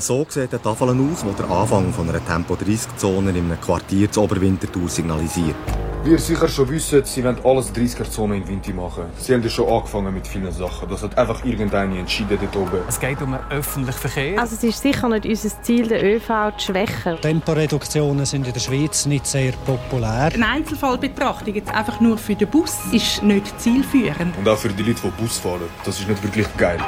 So sieht eine Tafel aus, die der Anfang von einer Tempo-30-Zone in einem Quartier zur Oberwintertour signalisiert. Wie ihr sicher schon wisst, sie wollen alles 30er-Zone in Winti machen. Sie haben ja schon angefangen mit vielen Sachen. Das hat einfach irgendeine entschieden dort oben. Es geht um den öffentlichen Verkehr. Also es ist sicher nicht unser Ziel, den ÖV zu schwächen. Temporeduktionen sind in der Schweiz nicht sehr populär. Eine Einzelfallbetrachtung jetzt einfach nur für den Bus ist nicht zielführend. Und auch für die Leute, die Bus fahren. Das ist nicht wirklich geil.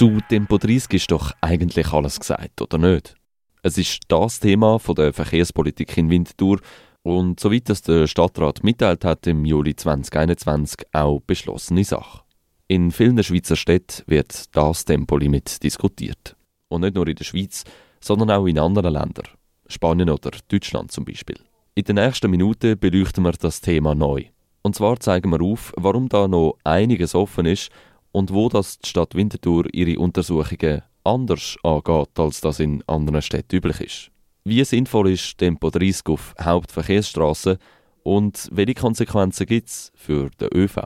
Zu Tempo 30 ist doch eigentlich alles gesagt, oder nicht? Es ist das Thema von der Verkehrspolitik in Winterthur und soweit das der Stadtrat mitteilt hat im Juli 2021 auch beschlossene Sache. In vielen Schweizer Städten wird das Tempolimit diskutiert. Und nicht nur in der Schweiz, sondern auch in anderen Ländern. Spanien oder Deutschland zum Beispiel. In den nächsten Minuten beleuchten wir das Thema neu. Und zwar zeigen wir auf, warum da noch einiges offen ist und wo das die Stadt Winterthur ihre Untersuchungen anders angeht, als das in anderen Städten üblich ist. Wie sinnvoll ist Tempo 30 auf Hauptverkehrsstraßen und welche Konsequenzen gibt es für den ÖV?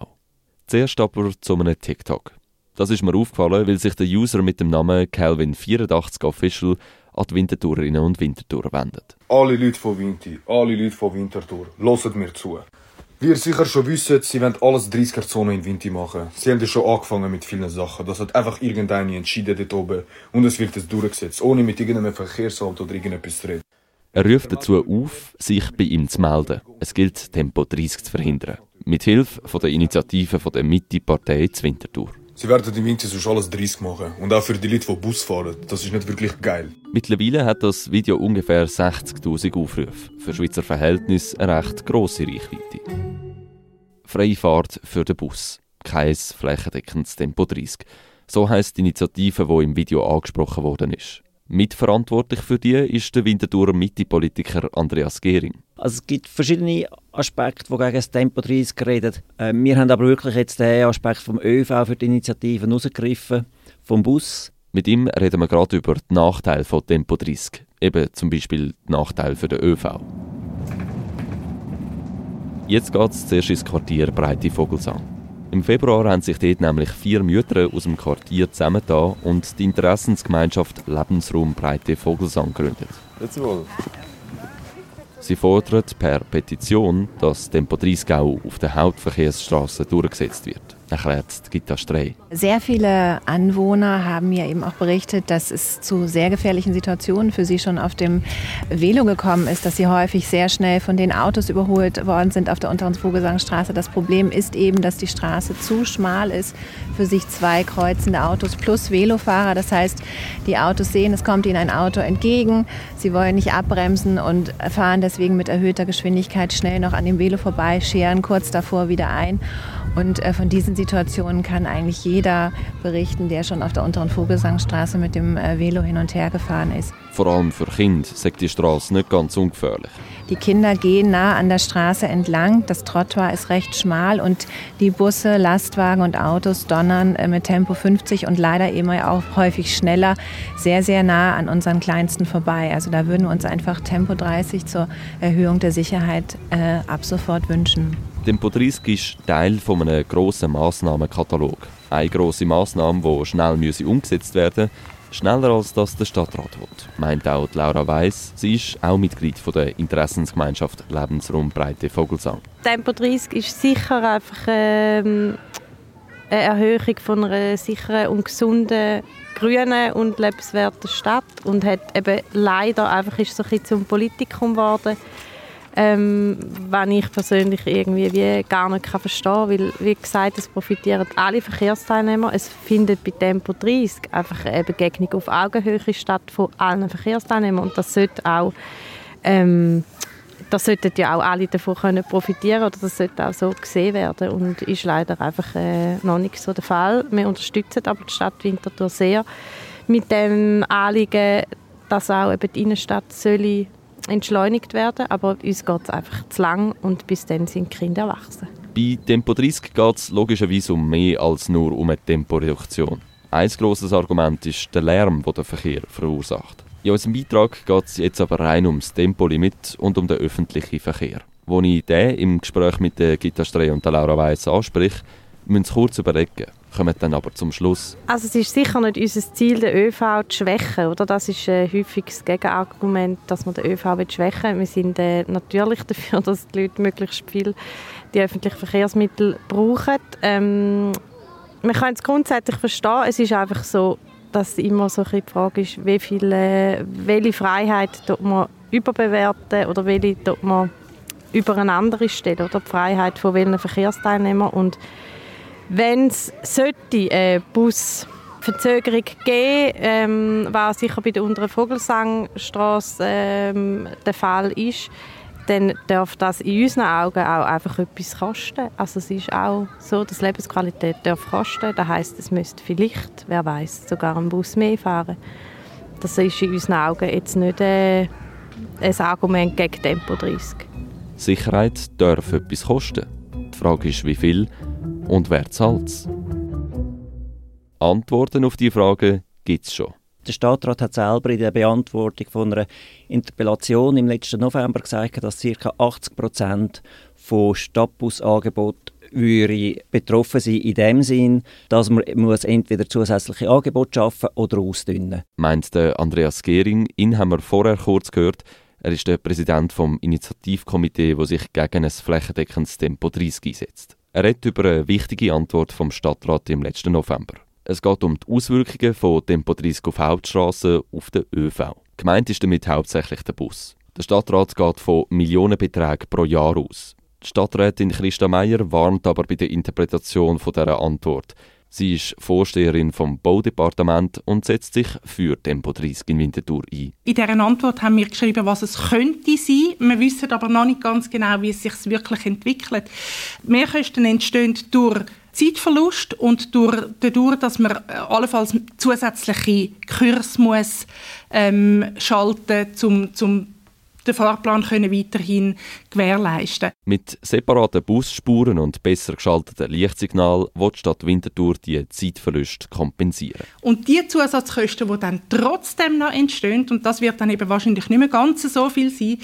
Zuerst aber zu einem TikTok. Das ist mir aufgefallen, weil sich der User mit dem Namen Calvin84Official an die Wintertourerinnen und Wintertourer wendet. Alle Leute von Winti, alle Leute von Winterthur, hört mir zu. Wie ihr sicher schon wisst, sie wollen alles 30er-Zone in Winti machen. Sie haben ja schon angefangen mit vielen Sachen. Das hat einfach irgendeine entschieden dort oben. Und es wird es durchgesetzt, ohne mit irgendeinem Verkehrsauto oder irgendetwas zu reden. Er ruft dazu auf, sich bei ihm zu melden. Es gilt, Tempo 30 zu verhindern. Mit Hilfe von der Initiative von der Mitte-Partei zu Winterthur. Sie werden in Winti sonst alles 30 machen. Und auch für die Leute, die Bus fahren. Das ist nicht wirklich geil. Mittlerweile hat das Video ungefähr 60.000 Aufrufe. Für Schweizer Verhältnis eine recht grosse Reichweite. Freie Fahrt für den Bus. Kein flächendeckendes Tempo 30. So heisst die Initiative, die im Video angesprochen worden ist. Mitverantwortlich für die ist der Winterthurer Mitte-Politiker Andreas Gehring. Also es gibt verschiedene Aspekte, die gegen das Tempo 30 reden. Äh, wir haben aber wirklich jetzt den Aspekt vom ÖV für die Initiative rausgegriffen, vom Bus. Mit ihm reden wir gerade über die Nachteile von Tempo 30. Eben zum Beispiel die Nachteile für den ÖV. Jetzt geht es zuerst ins Quartier Breite Vogelsang. Im Februar haben sich dort nämlich vier Mütter aus dem Quartier zusammengetan und die Interessensgemeinschaft Lebensraum Breite Vogelsang gegründet. Jetzt wohl. Sie fordert per Petition, dass Tempo 30 auch auf der Hauptverkehrsstraße durchgesetzt wird, erklärt Gita Strey. Sehr viele Anwohner haben mir eben auch berichtet, dass es zu sehr gefährlichen Situationen für sie schon auf dem Velo gekommen ist, dass sie häufig sehr schnell von den Autos überholt worden sind auf der unteren Vogelsangstraße. Das Problem ist eben, dass die Straße zu schmal ist für sich zwei kreuzende Autos plus Velofahrer. Das heißt, die Autos sehen, es kommt ihnen ein Auto entgegen, sie wollen nicht abbremsen und fahren deswegen mit erhöhter Geschwindigkeit schnell noch an dem Velo vorbei, scheren kurz davor wieder ein. Und äh, von diesen Situationen kann eigentlich jeder berichten, der schon auf der unteren Vogelsangstraße mit dem äh, Velo hin und her gefahren ist. Vor allem für Kinder sagt die Straße nicht ganz ungefährlich. Die Kinder gehen nah an der Straße entlang. Das Trottoir ist recht schmal und die Busse, Lastwagen und Autos donnern äh, mit Tempo 50 und leider immer auch häufig schneller sehr, sehr nah an unseren Kleinsten vorbei. Also da würden wir uns einfach Tempo 30 zur Erhöhung der Sicherheit äh, ab sofort wünschen. Tempo 30 ist Teil von einem grossen Massnahmenkatalog. Eine grosse Massnahme, die schnell müsse umgesetzt werden schneller als das der Stadtrat will, meint auch Laura Weiss. Sie ist auch Mitglied der Interessensgemeinschaft Lebensraum Breite Vogelsang. Tempo 30 ist sicher einfach ähm, eine Erhöhung von einer sicheren und gesunden grünen und lebenswerten Stadt und hat eben leider einfach ist so ein bisschen zum Politikum geworden ähm, was ich persönlich irgendwie wie gar nicht kann verstehen weil, wie gesagt, es profitieren alle Verkehrsteilnehmer. Es findet bei Tempo 30 einfach eine Begegnung auf Augenhöhe statt von allen Verkehrsteilnehmern und das sollte auch ähm, das sollten ja auch alle davon können profitieren oder das sollte auch so gesehen werden und ist leider einfach äh, noch nicht so der Fall. Wir unterstützen aber die Stadt Winterthur sehr mit dem Anliegen, dass auch eben die Innenstadt soll entschleunigt werden, aber uns geht es einfach zu lang und bis dann sind die Kinder erwachsen. Bei Tempo 30 geht es logischerweise um mehr als nur um eine Temporeduktion. Ein grosses Argument ist der Lärm, den der Verkehr verursacht. In unserem Beitrag geht es jetzt aber rein ums Tempolimit und um den öffentlichen Verkehr. Als ich den im Gespräch mit der Gita Strey und der Laura Weiss anspreche, müssen Sie kurz überlegen. Kommen dann aber zum Schluss. Also es ist sicher nicht unser Ziel, den ÖV zu schwächen. Oder? Das ist ein häufiges Gegenargument, dass man den ÖV schwächen will. Wir sind äh, natürlich dafür, dass die Leute möglichst viel die öffentlichen Verkehrsmittel brauchen. Ähm, man kann es grundsätzlich verstehen. Es ist einfach so, dass immer so die Frage ist, wie viel, äh, welche Freiheit man überbewerten oder welche man über eine andere stellen. Oder die Freiheit von welchen Verkehrsteilnehmern. Und wenn es eine Busverzögerung geben, ähm, was sicher bei der unteren Vogelsangstraße ähm, der Fall ist, dann darf das in unseren Augen auch einfach etwas kosten. Also es ist auch so, dass Lebensqualität darf kosten. Das heißt, es müsste vielleicht, wer weiß, sogar ein Bus mehr fahren. Das ist in unseren Augen jetzt nicht äh, ein Argument gegen Tempo 30. Sicherheit darf etwas kosten. Die Frage ist, wie viel und wer zahlt es? Antworten auf diese Frage gibt es schon. Der Stadtrat hat selber in der Beantwortung von einer Interpellation im letzten November gesagt, dass ca. 80 Prozent von Stadtbusangeboten betroffen sein in dem Sinn, dass man muss entweder zusätzliche Angebote schaffen oder ausdünnen. Meint der Andreas Gehring, ihn haben wir vorher kurz gehört. Er ist der Präsident vom Initiativkomitee, das sich gegen ein flächendeckendes Tempo 30 einsetzt. Er redet über eine wichtige Antwort vom Stadtrat im letzten November. Es geht um die Auswirkungen von Tempo 30 auf Hauptstraßen auf den ÖV. Gemeint ist damit hauptsächlich der Bus. Der Stadtrat geht von Millionenbeträgen pro Jahr aus. Die Stadträtin Christa Meier warnt aber bei der Interpretation dieser Antwort. Sie ist Vorsteherin vom Baudepartement und setzt sich für Tempo 30 in Winterthur ein. In dieser Antwort haben wir geschrieben, was es könnte sein. Wir wissen aber noch nicht ganz genau, wie es sich wirklich entwickelt. Mehrkosten entstehen durch Zeitverlust und durch, dadurch, dass man äh, allenfalls zusätzliche Kurs muss ähm, schalten um zum den Fahrplan können weiterhin gewährleisten Mit separaten Busspuren und besser geschalteten Lichtsignal will die Stadt Winterthur die Zeitverluste kompensieren. Und die Zusatzkosten, die dann trotzdem noch entstehen, und das wird dann eben wahrscheinlich nicht mehr ganz so viel sein,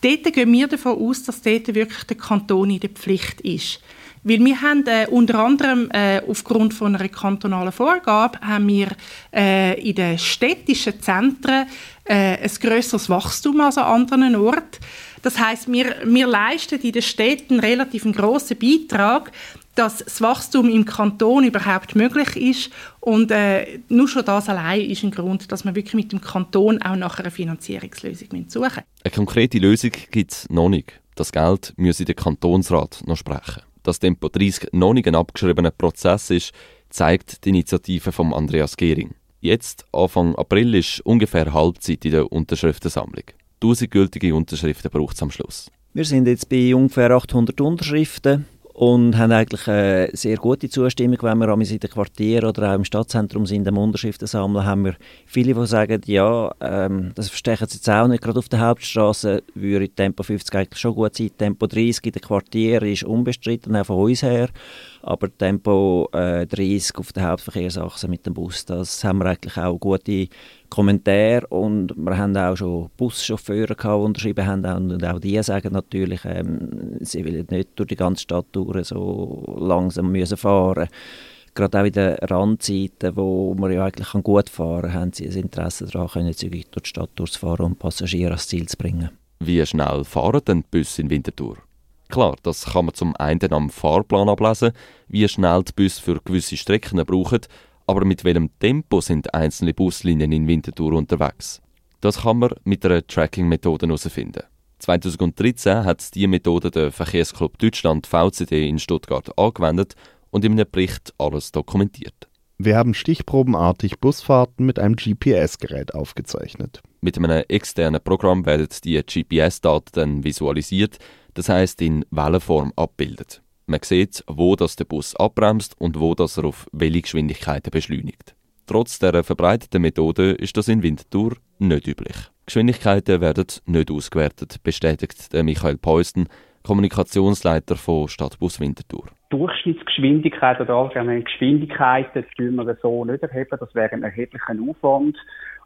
dort gehen wir davon aus, dass dort wirklich der Kanton in der Pflicht ist. Weil wir haben äh, unter anderem äh, aufgrund von einer kantonalen Vorgabe haben wir äh, in den städtischen Zentren äh, ein größeres Wachstum als an anderen Orten. Das heißt, wir, wir leisten in den Städten einen relativ grossen Beitrag, dass das Wachstum im Kanton überhaupt möglich ist. Und äh, nur schon das allein ist ein Grund, dass wir wirklich mit dem Kanton auch nach einer Finanzierungslösung suchen müssen. Eine konkrete Lösung gibt es noch nicht. Das Geld müsse der Kantonsrat noch sprechen. Dass Tempo 30 noch nicht ein abgeschriebener Prozess ist, zeigt die Initiative von Andreas Gehring. Jetzt, Anfang April, ist ungefähr Halbzeit in der Unterschriftensammlung. 1000 gültige Unterschriften braucht es am Schluss. Wir sind jetzt bei ungefähr 800 Unterschriften und haben eigentlich eine sehr gute Zustimmung, wenn wir in den Quartieren oder auch im Stadtzentrum sind, am Unterschriften sammeln, haben wir viele, die sagen, ja, ähm, das verstechen sie jetzt auch nicht, gerade auf der Hauptstraße würde Tempo 50 eigentlich schon gut sein, Tempo 30 in den Quartieren ist unbestritten, auch von uns her, aber Tempo äh, 30 auf der Hauptverkehrsachse mit dem Bus, das haben wir eigentlich auch gute Kommentare und wir haben auch schon Buschauffeure gehabt, die unterschrieben haben und auch die sagen natürlich, ähm, sie wollen nicht durch die ganze Stadt durch so langsam müssen fahren Gerade auch in den Randzeiten, wo man ja eigentlich gut fahren kann, haben sie ein Interesse daran, können zügig durch die Stadt durchfahren und Passagiere ans Ziel zu bringen. Wie schnell fahren denn die Busse in Winterthur? Klar, das kann man zum einen am Fahrplan ablesen, wie schnell die Busse für gewisse Strecken brauchen, aber mit welchem Tempo sind einzelne Buslinien in Winterthur unterwegs? Das kann man mit einer Tracking-Methode herausfinden. 2013 hat diese Methode der Verkehrsclub Deutschland VCD in Stuttgart angewendet und in einem Bericht alles dokumentiert. Wir haben stichprobenartig Busfahrten mit einem GPS-Gerät aufgezeichnet. Mit einem externen Programm werden die GPS-Daten dann visualisiert, das heißt in Wellenform abbildet. Man sieht, wo das der Bus abbremst und wo das er auf welche Geschwindigkeiten beschleunigt. Trotz der verbreiteten Methode ist das in Winterthur nicht üblich. Geschwindigkeiten werden nicht ausgewertet, bestätigt Michael Peusten, Kommunikationsleiter von Stadtbus Winterthur. Durchschnittsgeschwindigkeit oder allgemeine Geschwindigkeiten können wir so nicht erheben. Das wäre ein erheblicher Aufwand.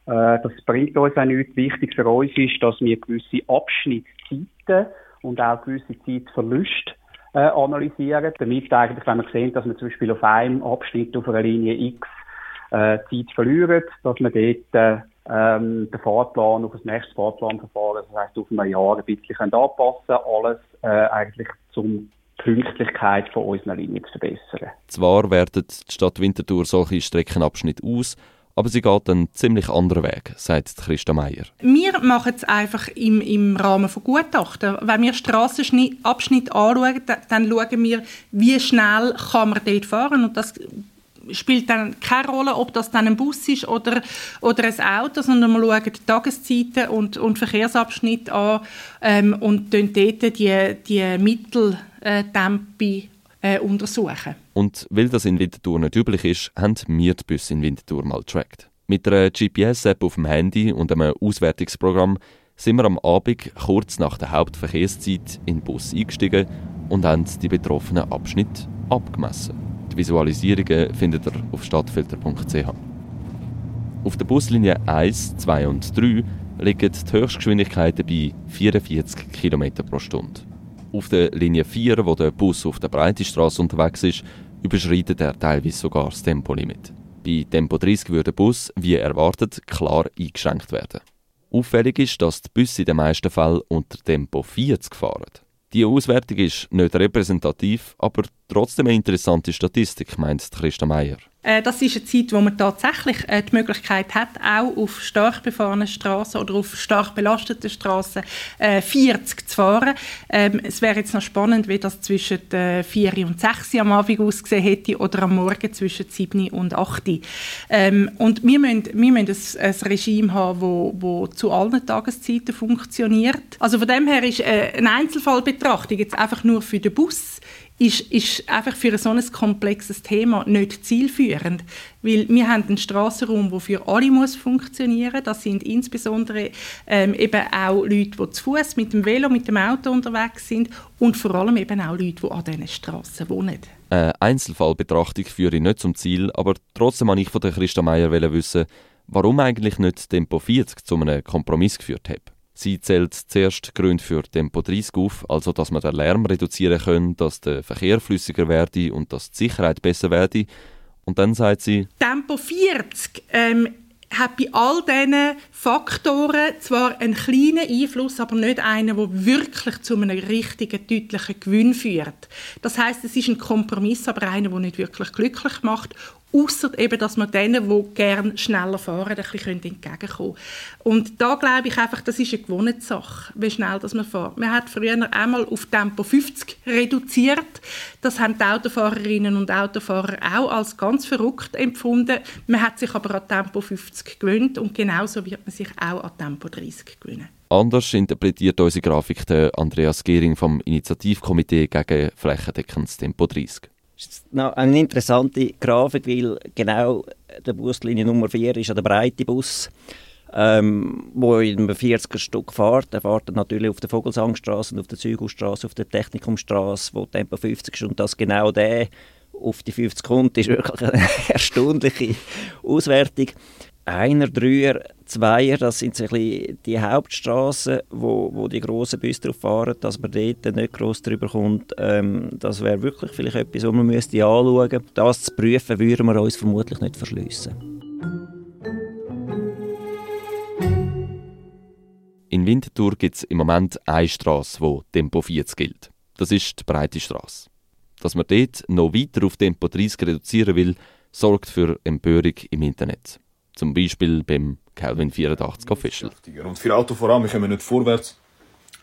Äh, das bringt uns auch nichts. Wichtig für uns ist, dass wir gewisse Abschnittszeiten und auch gewisse Zeitverluste äh, analysieren, damit eigentlich, wenn man sieht, dass man zum Beispiel auf einem Abschnitt auf einer Linie X äh, Zeit verlieren, dass man dort äh, ähm, den Fahrplan auf das nächste Fahrplanverfahren, das heisst auf ein Jahr ein bisschen anpassen alles äh, eigentlich zum Pünktlichkeit von unseren Linien zu verbessern. Zwar wertet die Stadt Winterthur solche Streckenabschnitte aus, aber sie geht einen ziemlich anderen Weg, sagt Christa Meier. Wir machen es einfach im, im Rahmen von Gutachten. Wenn wir Strassenabschnitte anschauen, dann schauen wir, wie schnell kann man dort fahren. Und das spielt dann keine Rolle, ob das dann ein Bus ist oder, oder ein Auto, sondern wir schauen die Tageszeiten und, und Verkehrsabschnitte an ähm, und dort die, die Mitteltempi äh, untersuchen. Und weil das in Winterthur nicht üblich ist, haben wir die Busse in Winterthur mal getrackt. Mit einer GPS-App auf dem Handy und einem Auswertungsprogramm sind wir am Abend kurz nach der Hauptverkehrszeit in den Bus eingestiegen und haben die betroffenen Abschnitte abgemessen. Die Visualisierungen findet ihr auf stadtfilter.ch. Auf der Buslinie 1, 2 und 3 liegen die Höchstgeschwindigkeiten bei 44 km pro Stunde. Auf der Linie 4, wo der Bus auf der Breitestraße unterwegs ist, überschreitet er teilweise sogar das Tempolimit. Bei Tempo 30 würde der Bus, wie erwartet, klar eingeschränkt werden. Auffällig ist, dass die Busse in den meisten Fällen unter Tempo 40 fahren. Die Auswertung ist nicht repräsentativ, aber trotzdem eine interessante Statistik, meint Christa Meier. Äh, das ist eine Zeit, wo man tatsächlich äh, die Möglichkeit hat, auch auf stark befahrenen Straßen oder auf stark belasteten Straßen 40 äh, zu fahren. Ähm, es wäre jetzt noch spannend, wie das zwischen 4 und 6 am Abend ausgesehen hätte oder am Morgen zwischen 7 und 8. Ähm, und wir müssen, wir müssen ein, Regime haben, wo, wo zu allen Tageszeiten funktioniert. Also von dem her ist eine Einzelfallbetrachtung jetzt einfach nur für den Bus ist, ist einfach für so ein komplexes Thema nicht zielführend. Weil wir haben einen Strassenraum, der für alle muss funktionieren muss. Das sind insbesondere ähm, eben auch Leute, die zu Fuß mit dem Velo, mit dem Auto unterwegs sind und vor allem eben auch Leute, die an diesen Strassen wohnen. Eine Einzelfallbetrachtung führe ich nicht zum Ziel, aber trotzdem wollte ich von Christa Meier wissen, warum eigentlich nicht Tempo 40 zu einem Kompromiss geführt hat. Sie zählt zuerst Gründe für Tempo 30 auf, also dass man den Lärm reduzieren können, dass der Verkehr flüssiger werde und dass die Sicherheit besser werde. Und dann sagt sie... Tempo 40 ähm, hat bei all diesen Faktoren zwar einen kleinen Einfluss, aber nicht einen, der wirklich zu einem richtigen, deutlichen Gewinn führt. Das heißt, es ist ein Kompromiss, aber einer, der nicht wirklich glücklich macht Außer eben, dass man denen, die gerne schneller fahren, ein bisschen entgegenkommen können. Und da glaube ich einfach, das ist eine Gewohnheitssache, wie schnell das man fährt. Man hat früher einmal auf Tempo 50 reduziert. Das haben die Autofahrerinnen und Autofahrer auch als ganz verrückt empfunden. Man hat sich aber an Tempo 50 gewöhnt und genauso wird man sich auch an Tempo 30 gewöhnen. Anders interpretiert unsere Grafik der Andreas Gehring vom Initiativkomitee gegen flächendeckendes Tempo 30 ist eine interessante Grafik, weil genau der Buslinie Nummer 4 ist ja der breite Bus, ähm, wo in einem 40er Stück fährt. Der fährt natürlich auf der Vogelsangstraße auf der Zügelstraße, auf der Technikumstraße, wo Tempo 50 ist und das genau der auf die 50 kommt, ist wirklich eine erstaunliche Auswertung. Einer, Dreier, Zweier, das sind so die Hauptstraßen, wo, wo die grossen Busse drauf fahren, dass man dort nicht gross drüber kommt. Ähm, das wäre wirklich vielleicht etwas, was man müsste anschauen müsste. Das zu prüfen, würden wir uns vermutlich nicht verschliessen. In Winterthur gibt es im Moment eine Straße, wo Tempo 40 gilt. Das ist die breite Straße. Dass man dort noch weiter auf Tempo 30 reduzieren will, sorgt für Empörung im Internet. Zum Beispiel beim Kelvin 84 Official. Und für Autofahrer, wir kommen nicht vorwärts.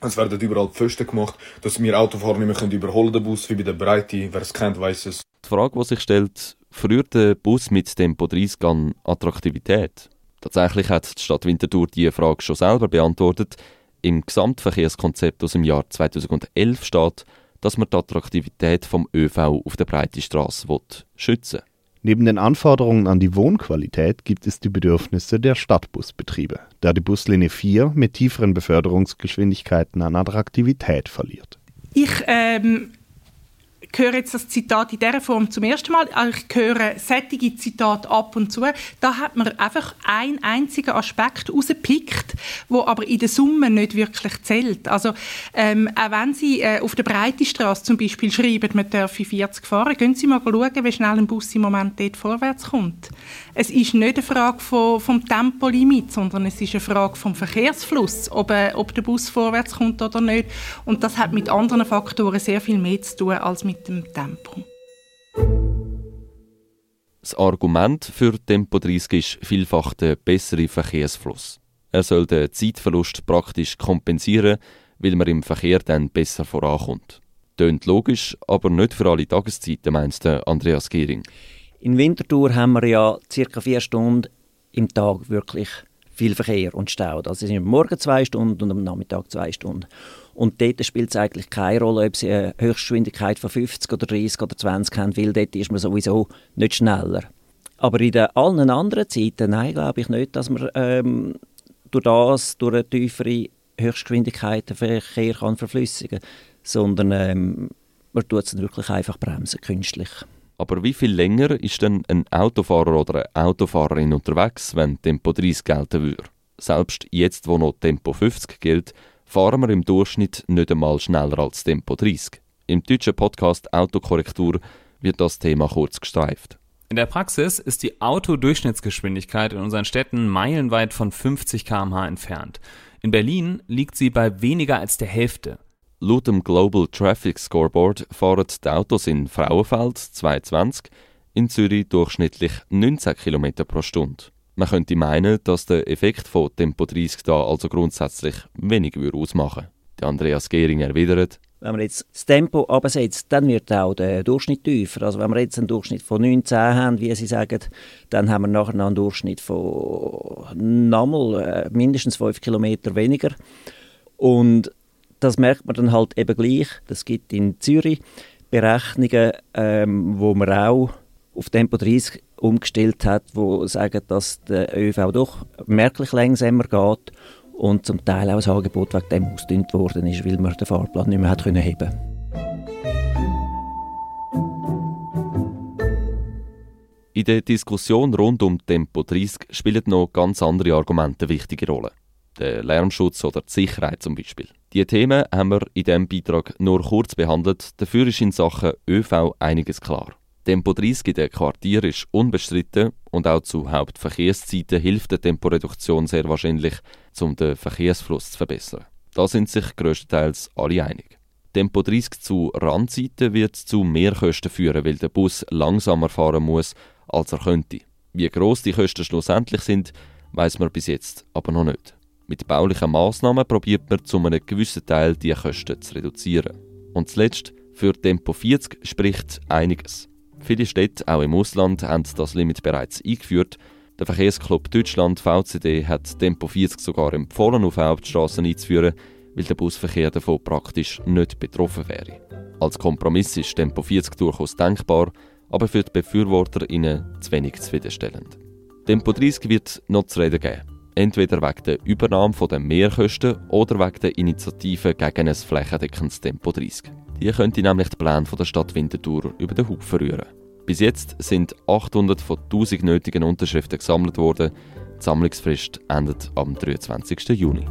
Es werden überall Pfosten gemacht, dass wir Autofahrer nicht mehr können überholen den Bus, wie bei der Breite. Wer es kennt, weiß es. Die Frage, die sich stellt, verliert der Bus mit Tempo 30 an Attraktivität? Tatsächlich hat die Stadt Winterthur diese Frage schon selber beantwortet. Im Gesamtverkehrskonzept aus dem Jahr 2011 steht, dass man die Attraktivität vom ÖV auf der breiten Straße schützen will. Neben den Anforderungen an die Wohnqualität gibt es die Bedürfnisse der Stadtbusbetriebe, da die Buslinie 4 mit tieferen Beförderungsgeschwindigkeiten an Attraktivität verliert. Ich ähm, höre jetzt das Zitat in dieser Form zum ersten Mal. Ich höre sättige Zitate ab und zu. Da hat man einfach einen einzigen Aspekt rausgepickt, wo aber in der Summe nicht wirklich zählt. Also ähm, auch wenn Sie äh, auf der Breitestraße zum Beispiel schreiben, man dürfe 40 fahren, gehen Sie mal schauen, wie schnell ein Bus im Moment dort vorwärts kommt. Es ist nicht eine Frage von, vom Tempolimit, sondern es ist eine Frage vom Verkehrsfluss, ob, äh, ob der Bus vorwärts kommt oder nicht. Und das hat mit anderen Faktoren sehr viel mehr zu tun als mit dem Tempo. Das Argument für Tempo 30 ist vielfach der bessere Verkehrsfluss. Er soll den Zeitverlust praktisch kompensieren, weil man im Verkehr dann besser vorankommt. Tönt logisch, aber nicht für alle Tageszeiten, meint Andreas Gehring. In Winterthur haben wir ja circa vier Stunden im Tag wirklich viel Verkehr und Stau. Also es sind am Morgen zwei Stunden und am Nachmittag zwei Stunden. Und dort spielt es eigentlich keine Rolle, ob sie eine Höchstgeschwindigkeit von 50 oder 30 oder 20 haben, weil dort ist man sowieso nicht schneller. Aber in den allen anderen Zeiten, nein, glaube ich nicht, dass man ähm, durch das, durch eine tiefere Höchstgeschwindigkeit den Verkehr kann verflüssigen kann, sondern ähm, man tut es wirklich einfach bremsen, künstlich. Aber wie viel länger ist denn ein Autofahrer oder eine Autofahrerin unterwegs, wenn Tempo 30 gelten würde? Selbst jetzt, wo noch Tempo 50 gilt, fahren wir im Durchschnitt nicht einmal schneller als Tempo 30. Im deutschen Podcast Autokorrektur wird das Thema kurz gestreift. In der Praxis ist die Autodurchschnittsgeschwindigkeit in unseren Städten meilenweit von 50 km/h entfernt. In Berlin liegt sie bei weniger als der Hälfte. Laut dem Global Traffic Scoreboard fahren die Autos in Frauenfeld 220, in Zürich durchschnittlich 19 km pro Stunde. Man könnte meinen, dass der Effekt von Tempo 30 da also grundsätzlich wenig ausmachen würde. Andreas Gehring erwidert, wenn man jetzt das Tempo absetzt, dann wird auch der Durchschnitt tiefer. Also wenn wir jetzt einen Durchschnitt von 19 haben, wie Sie sagen, dann haben wir nachher einen Durchschnitt von nochmal äh, mindestens 5 Kilometer weniger. Und das merkt man dann halt eben gleich. Das gibt in Zürich Berechnungen, ähm, wo man auch auf Tempo 30 umgestellt hat, wo sagen, dass der ÖV doch merklich langsamer geht und zum Teil auch das Angebot wegen dem ausgedünnt worden ist, weil man den Fahrplan nicht mehr hat können heben In der Diskussion rund um Tempo 30 spielen noch ganz andere Argumente eine wichtige Rolle. Der Lärmschutz oder die Sicherheit zum Beispiel. Diese Themen haben wir in diesem Beitrag nur kurz behandelt, dafür ist in Sachen ÖV einiges klar. Tempo 30 in den Quartieren ist unbestritten und auch zu Hauptverkehrszeiten hilft die Temporeduktion sehr wahrscheinlich, um den Verkehrsfluss zu verbessern. Da sind sich größtenteils alle einig. Tempo 30 zu Randzeiten wird zu Mehrkosten führen, weil der Bus langsamer fahren muss, als er könnte. Wie groß die Kosten schlussendlich sind, weiß man bis jetzt aber noch nicht. Mit baulichen Maßnahmen probiert man zu einem gewissen Teil die Kosten zu reduzieren. Und zuletzt, für Tempo 40 spricht einiges. Viele Städte, auch im Ausland, haben das Limit bereits eingeführt. Der Verkehrsclub Deutschland VCD hat Tempo 40 sogar empfohlen, auf Hauptstraßen einzuführen, weil der Busverkehr davon praktisch nicht betroffen wäre. Als Kompromiss ist Tempo 40 durchaus denkbar, aber für die BefürworterInnen zu wenig zufriedenstellend. Tempo 30 wird noch zu reden geben. Entweder wegen der Übernahme der Mehrkosten oder wegen der Initiative gegen ein flächendeckendes Tempo 30. Die könnte nämlich die Pläne der Stadt Winterthur über den Haufen rühren. Bis jetzt sind 800 von 1000 nötigen Unterschriften gesammelt worden. Die Sammlungsfrist endet am 23. Juni.